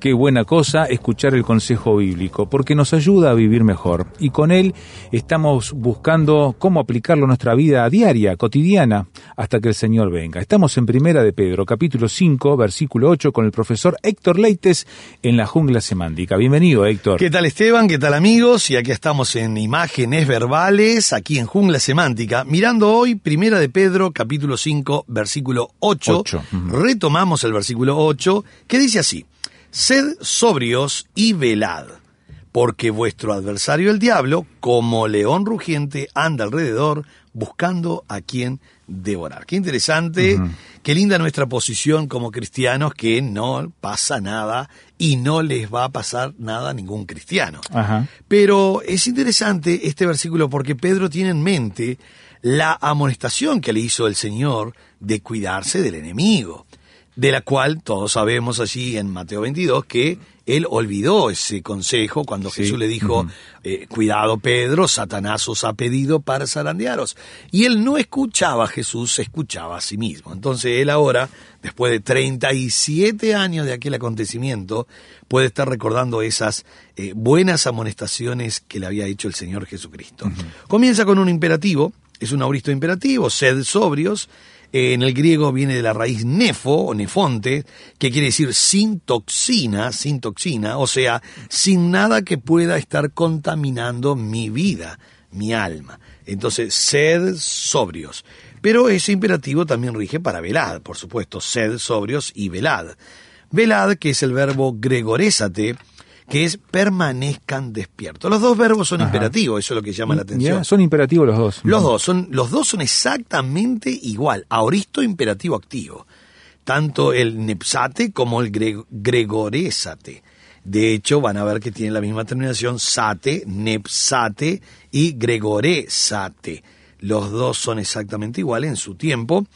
Qué buena cosa escuchar el consejo bíblico, porque nos ayuda a vivir mejor. Y con él estamos buscando cómo aplicarlo a nuestra vida diaria, cotidiana, hasta que el Señor venga. Estamos en Primera de Pedro, capítulo 5, versículo 8, con el profesor Héctor Leites en la jungla semántica. Bienvenido, Héctor. ¿Qué tal Esteban? ¿Qué tal amigos? Y aquí estamos en imágenes verbales, aquí en Jungla Semántica, mirando hoy Primera de Pedro, capítulo 5, versículo 8. Ocho, ujú. Retomamos el versículo 8, que dice así, Sed sobrios y velad, porque vuestro adversario el diablo, como león rugiente, anda alrededor buscando a quien devorar. Qué interesante, qué linda nuestra posición como cristianos, que no pasa nada y no les va a pasar nada a ningún cristiano. Pero es interesante este versículo porque Pedro tiene en mente la amonestación que le hizo el Señor de cuidarse del enemigo, de la cual todos sabemos allí en Mateo 22 que él olvidó ese consejo cuando Sí. Jesús le dijo, eh, cuidado Pedro, Satanás os ha pedido para zarandearos. Y él no escuchaba a Jesús, se escuchaba a sí mismo. Entonces él ahora, después de 37 años de aquel acontecimiento, puede estar recordando esas eh, buenas amonestaciones que le había hecho el Señor Jesucristo. Comienza con un imperativo, es un auristo imperativo, sed sobrios, eh, en el griego viene de la raíz nefo o nefonte, que quiere decir sin toxina, sin toxina, o sea, sin nada que pueda estar contaminando mi vida, mi alma. Entonces, sed sobrios. Pero ese imperativo también rige para velad, por supuesto, sed sobrios y velad. Velad, que es el verbo gregorésate, que es permanezcan despiertos. Los dos verbos son Ajá. imperativos, eso es lo que llama la atención. Son imperativos los dos. Los dos son, los dos son exactamente igual. Aoristo imperativo activo. Tanto el nepsate como el gre- gregorésate. De hecho, van a ver que tienen la misma terminación sate, nepsate y gregorésate. Los dos son exactamente iguales en su tiempo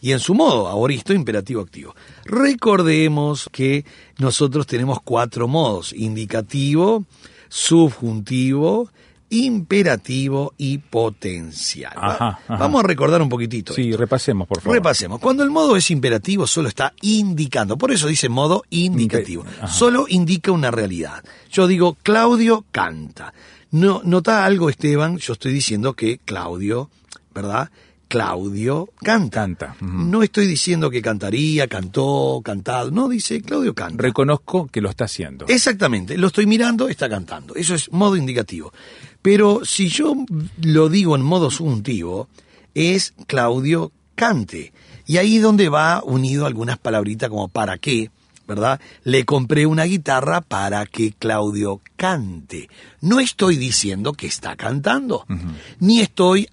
y en su modo, aoristo imperativo activo. Recordemos que nosotros tenemos cuatro modos, indicativo, subjuntivo, imperativo y potencial. Ajá, ajá. Vamos a recordar un poquitito. Sí, esto. repasemos, por favor. Repasemos. Cuando el modo es imperativo, solo está indicando. Por eso dice modo indicativo. Ajá. Solo indica una realidad. Yo digo, Claudio canta. No, nota algo, Esteban. Yo estoy diciendo que Claudio, ¿verdad? Claudio canta. Canta. No estoy diciendo que cantaría, cantó, cantado. No, dice Claudio canta. Reconozco que lo está haciendo. Exactamente, lo estoy mirando, está cantando. Eso es modo indicativo. Pero si yo lo digo en modo subjuntivo, es Claudio cante. Y ahí donde va unido algunas palabritas como para qué, ¿verdad? Le compré una guitarra para que Claudio cante. No estoy diciendo que está cantando, ni estoy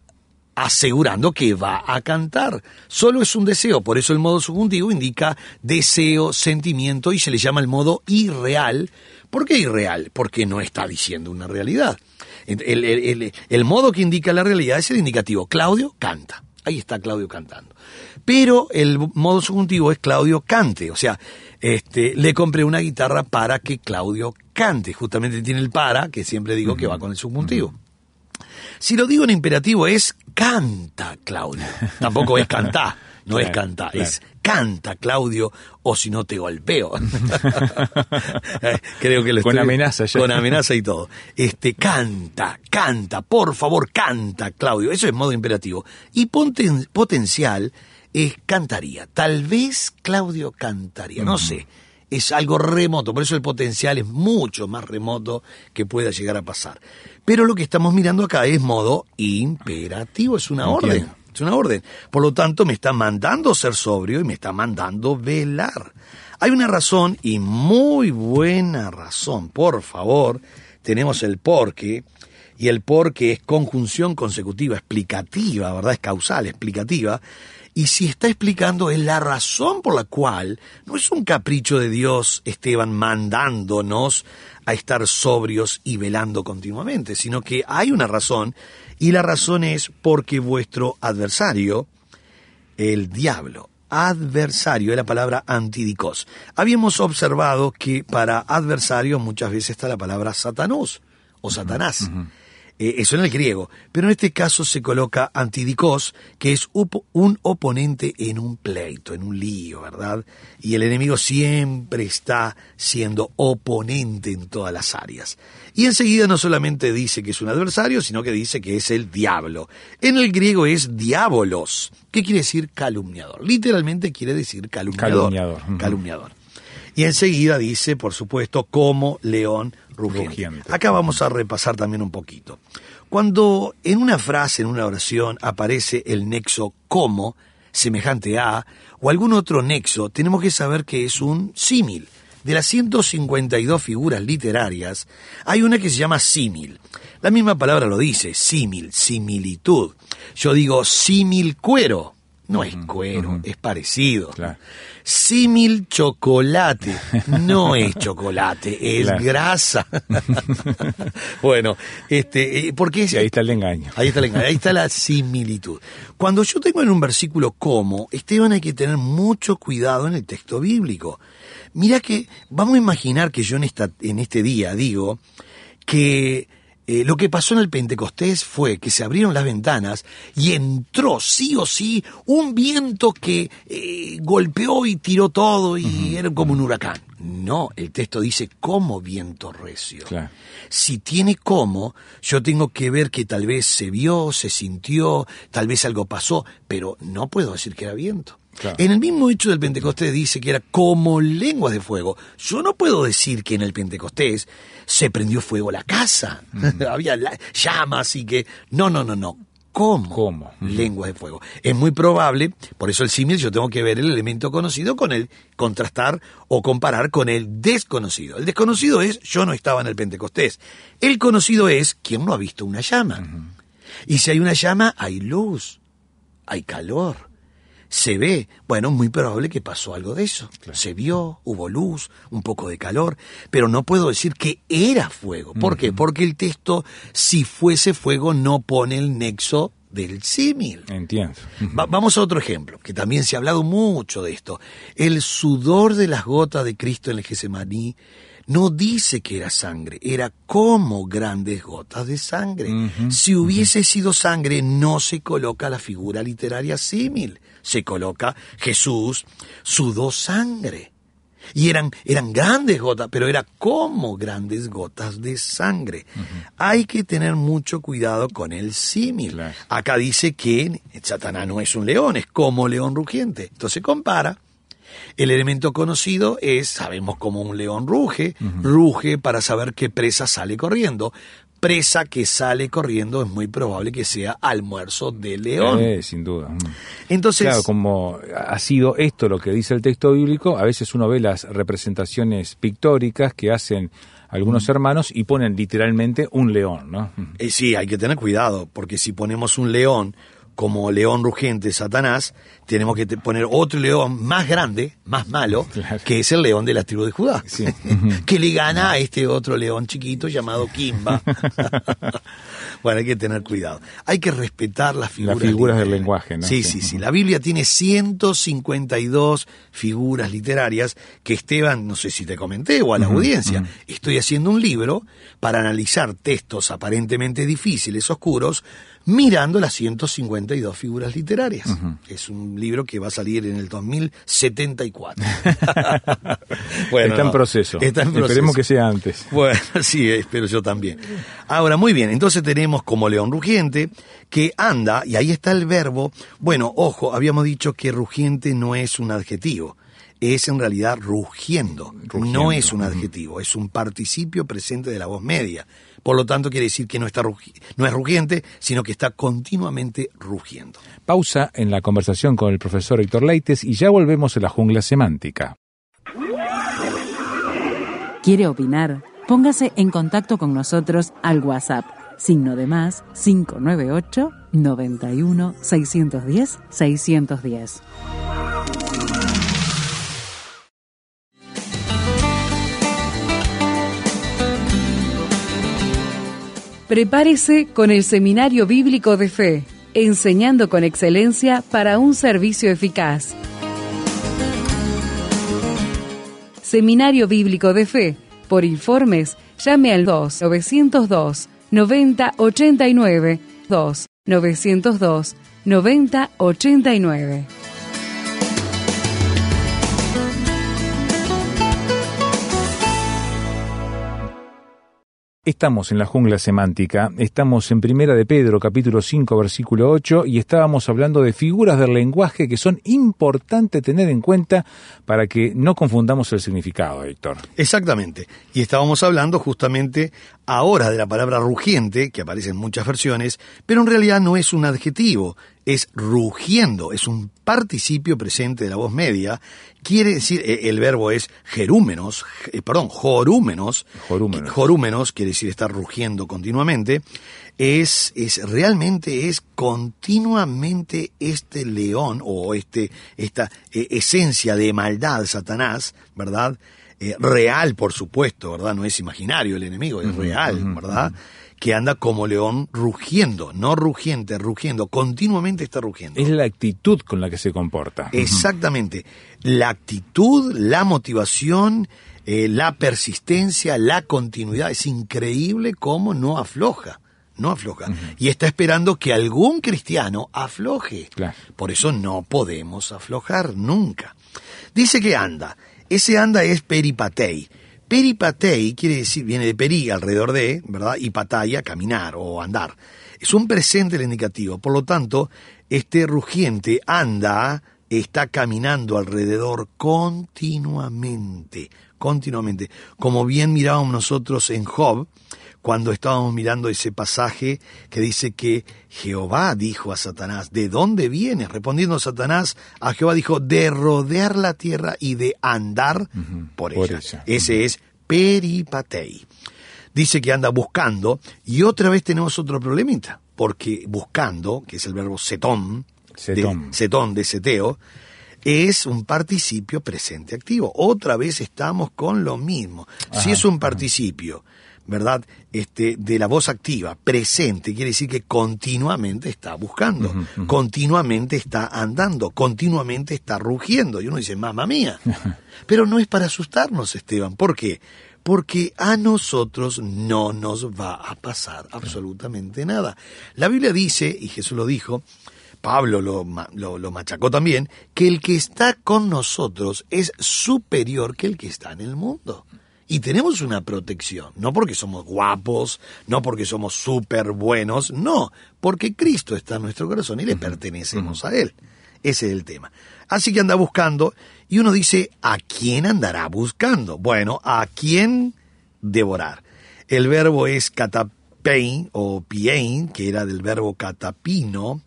asegurando que va a cantar. Solo es un deseo, por eso el modo subjuntivo indica deseo, sentimiento y se le llama el modo irreal. ¿Por qué irreal? Porque no está diciendo una realidad. El, el- el- el modo que indica la realidad es el indicativo. Claudio canta. Ahí está Claudio cantando. Pero el modo subjuntivo es Claudio cante. O sea, este, le compré una guitarra para que Claudio cante. Justamente tiene el para, que siempre digo que va con el subjuntivo. Si lo digo en imperativo es canta, Claudio. Tampoco es cantá, no es cantá, claro. es canta, Claudio, o si no te golpeo. Creo que lo Con estoy- amenaza ya. Con amenaza y todo. Este, canta, canta, por favor, canta, Claudio. Eso es modo imperativo. Y poten- potencial es cantaría. Tal vez Claudio cantaría, no sé. Es algo remoto, por eso el potencial es mucho más remoto que pueda llegar a pasar. Pero lo que estamos mirando acá es modo imperativo, es una Entiendo. orden, es una orden. Por lo tanto, me está mandando ser sobrio y me está mandando velar. Hay una razón y muy buena razón, por favor, tenemos el porque, y el porque es conjunción consecutiva, explicativa, ¿verdad? Es causal, explicativa. Y si está explicando es la razón por la cual no es un capricho de Dios, Esteban, mandándonos a estar sobrios y velando continuamente, sino que hay una razón, y la razón es porque vuestro adversario, el diablo, adversario, es la palabra antidicos. Habíamos observado que para adversario muchas veces está la palabra satanús o satanás. Eh, eso en el griego. Pero en este caso se coloca antidicos, que es un oponente en un pleito, en un lío, ¿verdad? Y el enemigo siempre está siendo oponente en todas las áreas. Y enseguida no solamente dice que es un adversario, sino que dice que es el diablo. En el griego es diabolos. ¿Qué quiere decir calumniador? Literalmente quiere decir calumniador. Calumniador. Calumniador. Y enseguida dice, por supuesto, como león rugiente. Rugiente. Acá vamos a repasar también un poquito. Cuando en una frase, en una oración, aparece el nexo como, semejante a, o algún otro nexo, tenemos que saber que es un símil. De las 152 figuras literarias, hay una que se llama símil. La misma palabra lo dice, símil, similitud. Yo digo símil cuero. No es cuero, es parecido. Claro. Símil chocolate. No es chocolate, es Claro. grasa. bueno, este, eh, porque es, Y ahí está el engaño. Ahí está, el engaño, ahí está la similitud. Cuando yo tengo en un versículo como, Esteban, hay que tener mucho cuidado en el texto bíblico. Mira que, vamos a imaginar que yo en, esta, en este día digo que eh, lo que pasó en el Pentecostés fue que se abrieron las ventanas y entró sí o sí un viento que eh, golpeó y tiró todo y era como un huracán. No, el texto dice como viento recio. Claro. Si tiene como, yo tengo que ver que tal vez se vio, se sintió, tal vez algo pasó, pero no puedo decir que era viento. Claro. En el mismo hecho del Pentecostés dice que era como lenguas de fuego. Yo no puedo decir que en el Pentecostés se prendió fuego la casa, había la- llamas y que... No, no, no, no. ¿Cómo? ¿Cómo? Lenguas de fuego. Es muy probable, por eso el símil yo tengo que ver el elemento conocido con el contrastar o comparar con el desconocido. El desconocido es yo no estaba en el Pentecostés. El conocido es quién no ha visto una llama. Y si hay una llama, hay luz, hay calor se ve, bueno, muy probable que pasó algo de eso. Se vio, hubo luz, un poco de calor, pero no puedo decir que era fuego. ¿Por qué? Porque el texto, si fuese fuego, no pone el nexo del símil. Entiendo. Va- vamos a otro ejemplo, que también se ha hablado mucho de esto. El sudor de las gotas de Cristo en el Getsemaní no dice que era sangre, era como grandes gotas de sangre. Si hubiese sido sangre, no se coloca la figura literaria símil, se coloca Jesús sudó sangre. Y eran, eran grandes gotas, pero era como grandes gotas de sangre. Hay que tener mucho cuidado con el símil. Claro. Acá dice que Satanás no es un león, es como león rugiente. Entonces compara. El elemento conocido es, sabemos cómo un león ruge, ruge para saber qué presa sale corriendo. Presa que sale corriendo es muy probable que sea almuerzo de león. Eh, sin duda. Mm. Entonces, Claro, como ha sido esto lo que dice el texto bíblico, a veces uno ve las representaciones pictóricas que hacen algunos hermanos y ponen literalmente un león, ¿no? Eh, sí, hay que tener cuidado, porque si ponemos un león como león rugiente Satanás, tenemos que poner otro león más grande, más malo, Claro. que es el león de la tribu de Judá, Sí. que le gana a este otro león chiquito llamado Kimba. bueno, hay que tener cuidado. Hay que respetar las figuras. figuras del lenguaje, ¿no? Sí, Sí. sí. La Biblia tiene 152 figuras literarias que Esteban, no sé si te comenté o a la audiencia, estoy haciendo un libro para analizar textos aparentemente difíciles, oscuros, mirando las 152 figuras literarias. Es un libro que va a salir en el 2074. Bueno, está en proceso. Está en proceso. Esperemos que sea antes. Bueno, sí, espero yo también. Ahora, muy bien, entonces tenemos como león rugiente que anda, y ahí está el verbo. Bueno, ojo, habíamos dicho que rugiente no es un adjetivo, es en realidad rugiendo. Rugiendo, No es un adjetivo, es un participio presente de la voz media. Por lo tanto, quiere decir que no, está rugi- no es rugiente, sino que está continuamente rugiendo. Pausa en la conversación con el profesor Héctor Leites y ya volvemos a la jungla semántica. ¿Quiere opinar? Póngase en contacto con nosotros al WhatsApp, signo de más 598 91 610 610. Prepárese con el Seminario Bíblico de Fe, enseñando con excelencia para un servicio eficaz. Seminario Bíblico de Fe. Por informes, llame al 2 902 9089 2 902 9089. Estamos en la jungla semántica, estamos en Primera de Pedro, capítulo 5, versículo 8, y estábamos hablando de figuras del lenguaje que son importantes tener en cuenta para que no confundamos el significado, Héctor. Exactamente. Y estábamos hablando justamente ahora de la palabra rugiente, que aparece en muchas versiones, pero en realidad no es un adjetivo, es rugiendo, es un participio presente de la voz media. Quiere decir, eh, el verbo es jerúmenos, eh, perdón, jorúmenos. Jorúmenos. Jorúmenos quiere decir estar rugiendo continuamente. Es, es realmente es continuamente este león o este, esta eh, esencia de maldad, Satanás, ¿verdad? Eh, real, por supuesto, ¿verdad? No es imaginario el enemigo, es real, ¿verdad? Que anda como león rugiendo, no rugiente, rugiendo, continuamente está rugiendo. Es la actitud con la que se comporta. Exactamente. La actitud, la motivación, eh, la persistencia, la continuidad. Es increíble cómo no afloja. No afloja. Y está esperando que algún cristiano afloje. Claro. Por eso no podemos aflojar nunca. Dice que anda. Ese anda es peripatei. Peripatei quiere decir, viene de peri, alrededor de, ¿verdad? Y pataya, caminar o andar. Es un presente el indicativo. Por lo tanto, este rugiente anda, está caminando alrededor continuamente. Continuamente. Como bien mirábamos nosotros en Job, cuando estábamos mirando ese pasaje que dice que Jehová dijo a Satanás, ¿de dónde vienes? Respondiendo Satanás a Jehová dijo, de rodear la tierra y de andar por, por ella. ella. Ese es peripatei. Dice que anda buscando y otra vez tenemos otro problemita, porque buscando, que es el verbo setón, Setón. de, setón de seteo, es un participio presente activo. Otra vez estamos con lo mismo. si es un participio, ¿verdad? Este, de la voz activa, presente, quiere decir que continuamente está buscando, continuamente está andando, continuamente está rugiendo. Y uno dice, mamá mía. Pero no es para asustarnos, Esteban. ¿Por qué? Porque a nosotros no nos va a pasar absolutamente nada. La Biblia dice, y Jesús lo dijo, Pablo lo, lo machacó también, que el que está con nosotros es superior que el que está en el mundo. Y tenemos una protección, no porque somos guapos, no porque somos súper buenos, no, porque Cristo está en nuestro corazón y le pertenecemos a Él. Ese es el tema. Así que anda buscando y uno dice, ¿a quién andará buscando? Bueno, ¿a quién devorar? El verbo es catapein o piein, que era del verbo catapino,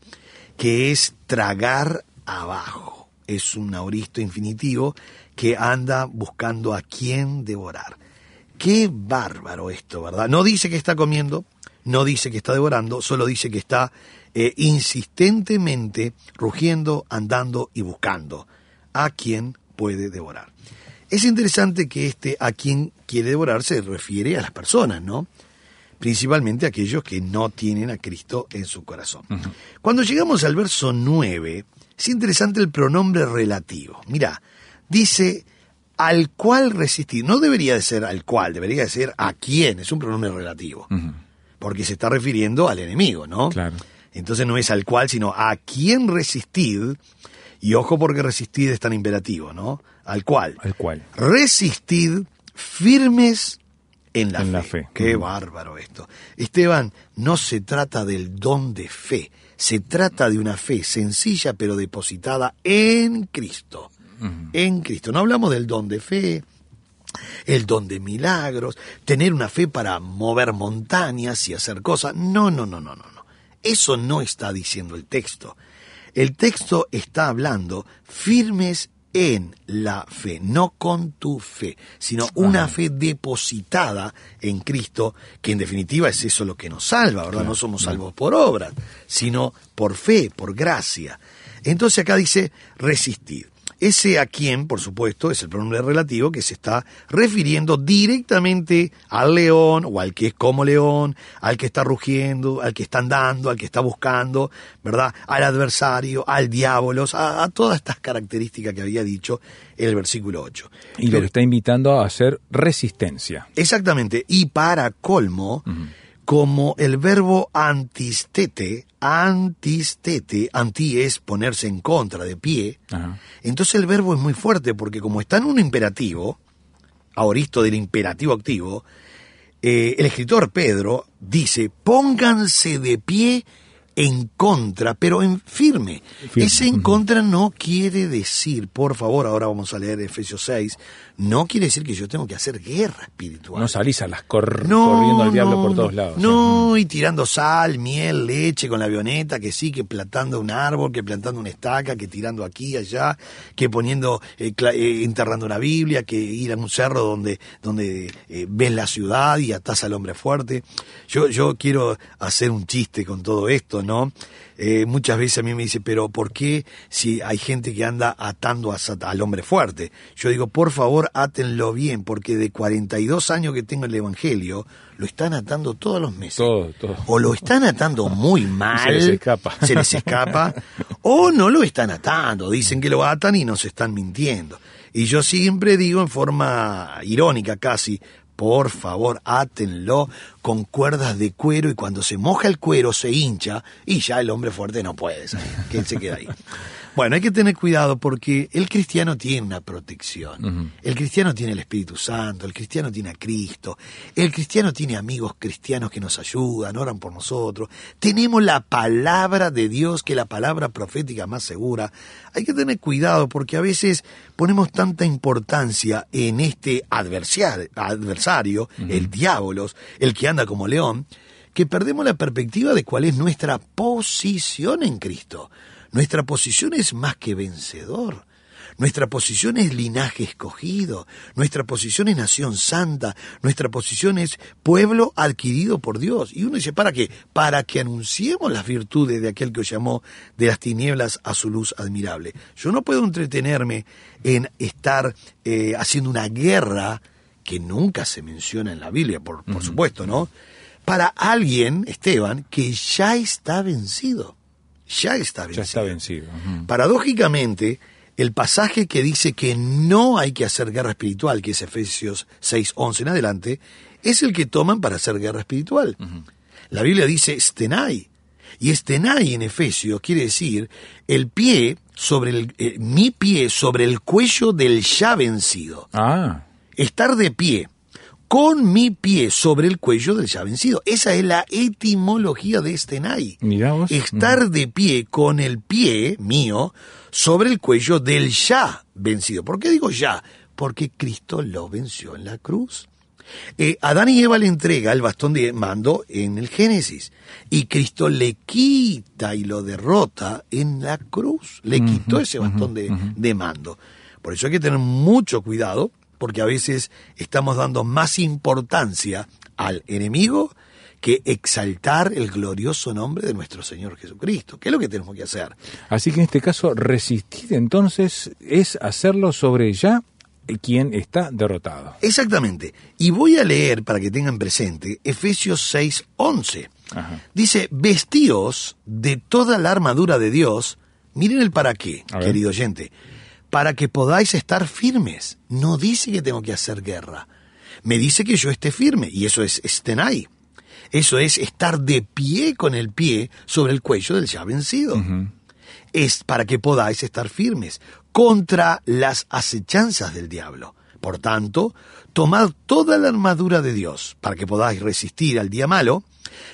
que es tragar abajo. Es un auristo infinitivo que anda buscando a quién devorar. Qué bárbaro esto, ¿verdad? No dice que está comiendo, no dice que está devorando, solo dice que está eh, insistentemente rugiendo, andando y buscando a quien puede devorar. Es interesante que este a quien quiere devorar se refiere a las personas, ¿no? Principalmente a aquellos que no tienen a Cristo en su corazón. Cuando llegamos al verso 9, es interesante el pronombre relativo. Mira, dice al cual resistir. No debería de ser al cual, debería de ser a quién. Es un pronombre relativo. Porque se está refiriendo al enemigo, ¿no? Claro. Entonces no es al cual, sino a quién resistid. Y ojo porque resistid es tan imperativo, ¿no? Al cual. Al cual. Resistid firmes en la En fe. la fe. Qué bárbaro esto. Esteban, no se trata del don de fe, se trata de una fe sencilla pero depositada en Cristo. En Cristo. No hablamos del don de fe, el don de milagros, tener una fe para mover montañas y hacer cosas. No, no, no, no, no, no. Eso no está diciendo el texto. El texto está hablando firmes en la fe, no con tu fe, sino una fe depositada en Cristo, que en definitiva es eso lo que nos salva, ¿verdad? no somos salvos por obras, sino por fe, por gracia. Entonces acá dice resistir. Ese a quien, por supuesto, es el pronombre relativo que se está refiriendo directamente al león o al que es como león, al que está rugiendo, al que está andando, al que está buscando, ¿verdad? Al adversario, al diablo, a, todas estas características que había dicho el versículo 8. Y lo que está invitando a hacer resistencia. Exactamente. Y para colmo, como el verbo antistete, antistete, anti es ponerse en contra, de pie, entonces el verbo es muy fuerte porque como está en un imperativo, aoristo del imperativo activo, eh, el escritor Pedro dice, pónganse de pie en contra, pero en firme. Ese en contra no quiere decir, por favor, ahora vamos a leer Efesios 6, no quiere decir que yo tengo que hacer guerra espiritual. No salís a las corriendo al diablo por todos lados. No, y tirando sal, miel, leche con la avioneta, que sí, que plantando un árbol, que plantando una estaca, que tirando aquí, allá, que poniendo, eh, eh, enterrando una Biblia, que ir a un cerro donde, donde eh, ves la ciudad y atás al hombre fuerte. Yo, yo quiero hacer un chiste con todo esto, ¿no? Eh, muchas veces a mí me dice, pero ¿por qué si hay gente que anda atando al hombre fuerte? Yo digo, por favor, átenlo bien, porque de 42 años que tengo el Evangelio, lo están atando todos los meses. Todo, todo. O lo están atando muy mal. se les escapa. Se les escapa. o no lo están atando. Dicen que lo atan y nos están mintiendo. Y yo siempre digo en forma irónica casi, por favor, átenlo con cuerdas de cuero y cuando se moja el cuero se hincha y ya el hombre fuerte no puede salir, se queda ahí. Bueno, hay que tener cuidado porque el cristiano tiene una protección. El cristiano tiene el Espíritu Santo, el cristiano tiene a Cristo, el cristiano tiene amigos cristianos que nos ayudan, oran por nosotros. Tenemos la palabra de Dios, que es la palabra profética más segura. Hay que tener cuidado porque a veces ponemos tanta importancia en este adversario, el diablo, el que anda como león, que perdemos la perspectiva de cuál es nuestra posición en Cristo. Nuestra posición es más que vencedor. Nuestra posición es linaje escogido, nuestra posición es nación santa, nuestra posición es pueblo adquirido por Dios. Y uno dice, ¿para qué? Para que anunciemos las virtudes de aquel que os llamó de las tinieblas a su luz admirable. Yo no puedo entretenerme en estar eh, haciendo una guerra que nunca se menciona en la Biblia, por, por supuesto, ¿no? Para alguien, Esteban, que ya está vencido ya está vencido. Ya está vencido. Paradójicamente, el pasaje que dice que no hay que hacer guerra espiritual, que es Efesios 6, 11 en adelante, es el que toman para hacer guerra espiritual. La Biblia dice stenai. Y stenai en Efesios quiere decir el pie sobre el, eh, mi pie sobre el cuello del ya vencido. Ah. Estar de pie con mi pie sobre el cuello del ya vencido. Esa es la etimología de este nai. Estar de pie con el pie mío sobre el cuello del ya vencido. ¿Por qué digo ya? Porque Cristo lo venció en la cruz. Eh, Adán y Eva le entrega el bastón de mando en el Génesis y Cristo le quita y lo derrota en la cruz. Le quitó ese bastón de mando. Por eso hay que tener mucho cuidado porque a veces estamos dando más importancia al enemigo que exaltar el glorioso nombre de nuestro Señor Jesucristo. ¿Qué es lo que tenemos que hacer? Así que en este caso, resistir entonces es hacerlo sobre ya quien está derrotado. Exactamente. Y voy a leer, para que tengan presente, Efesios 6, 11. Dice, vestíos de toda la armadura de Dios. Miren el para qué, querido oyente para que podáis estar firmes. No dice que tengo que hacer guerra. Me dice que yo esté firme, y eso es estenai. Eso es estar de pie con el pie sobre el cuello del ya vencido. Es para que podáis estar firmes contra las acechanzas del diablo. Por tanto, tomad toda la armadura de Dios para que podáis resistir al día malo,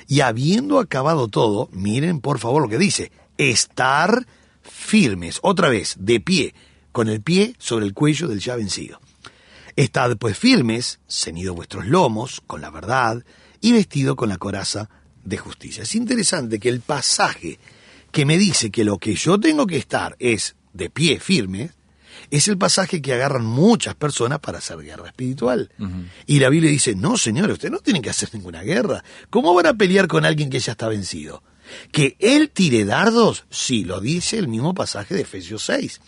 y habiendo acabado todo, miren por favor lo que dice, estar firmes, otra vez, de pie, con el pie sobre el cuello del ya vencido. Estad pues firmes, ceñido vuestros lomos con la verdad y vestido con la coraza de justicia. Es interesante que el pasaje que me dice que lo que yo tengo que estar es de pie firme, es el pasaje que agarran muchas personas para hacer guerra espiritual. Y la Biblia dice, no, señores, ustedes no tienen que hacer ninguna guerra. ¿Cómo van a pelear con alguien que ya está vencido? Que él tire dardos, sí, lo dice el mismo pasaje de Efesios 6.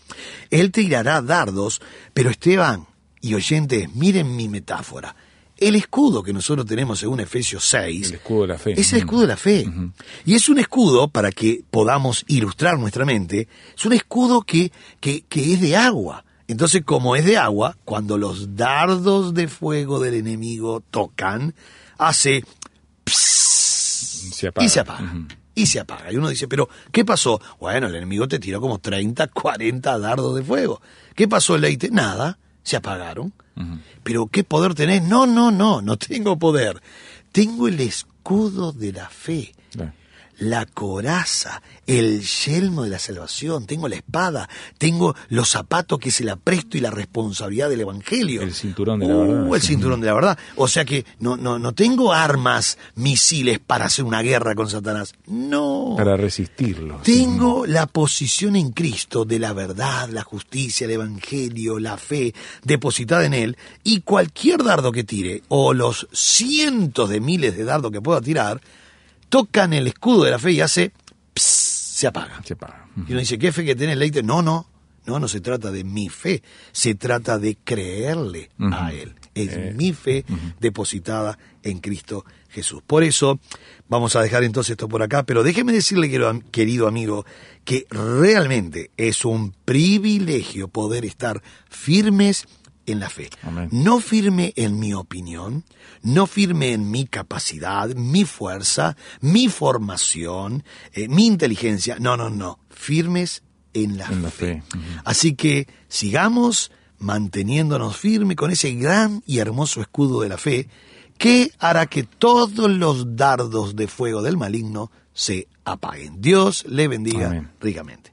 Él tirará dardos, pero Esteban y oyentes, miren mi metáfora. El escudo que nosotros tenemos según Efesios 6 El escudo de la fe. es el escudo de la fe. Y es un escudo, para que podamos ilustrar nuestra mente, es un escudo que, que, que es de agua. Entonces, como es de agua, cuando los dardos de fuego del enemigo tocan, hace Se y se apaga. Y se apaga. Y uno dice, pero ¿qué pasó? Bueno, el enemigo te tiró como 30, 40 dardos de fuego. ¿Qué pasó, Leite? Nada, se apagaron. Pero ¿qué poder tenés? No, no, no, no tengo poder. Tengo el escudo de la fe. La coraza, el yelmo de la salvación, tengo la espada, tengo los zapatos que es el apresto y la responsabilidad del evangelio. El cinturón de la Uh, verdad. el cinturón de la verdad. O sea que no, no, no tengo armas, misiles para hacer una guerra con Satanás. No. Para resistirlo. Tengo la posición en Cristo de la verdad, la justicia, el evangelio, la fe depositada en Él y cualquier dardo que tire o los cientos de miles de dardos que pueda tirar tocan el escudo de la fe y hace ps, se apaga. Se apaga. Y uno dice, ¿qué fe que tenés, Leite? No, no, no, no se trata de mi fe, se trata de creerle a Él. Es Eh, mi fe depositada en Cristo Jesús. Por eso, vamos a dejar entonces esto por acá, pero déjeme decirle, querido amigo, que realmente es un privilegio poder estar firmes en la fe. Amén. No firme en mi opinión, no firme en mi capacidad, mi fuerza, mi formación, eh, mi inteligencia. No, no, no. Firmes en la En la fe. Así que sigamos manteniéndonos firmes con ese gran y hermoso escudo de la fe que hará que todos los dardos de fuego del maligno se apaguen. Dios le bendiga Amén. ricamente.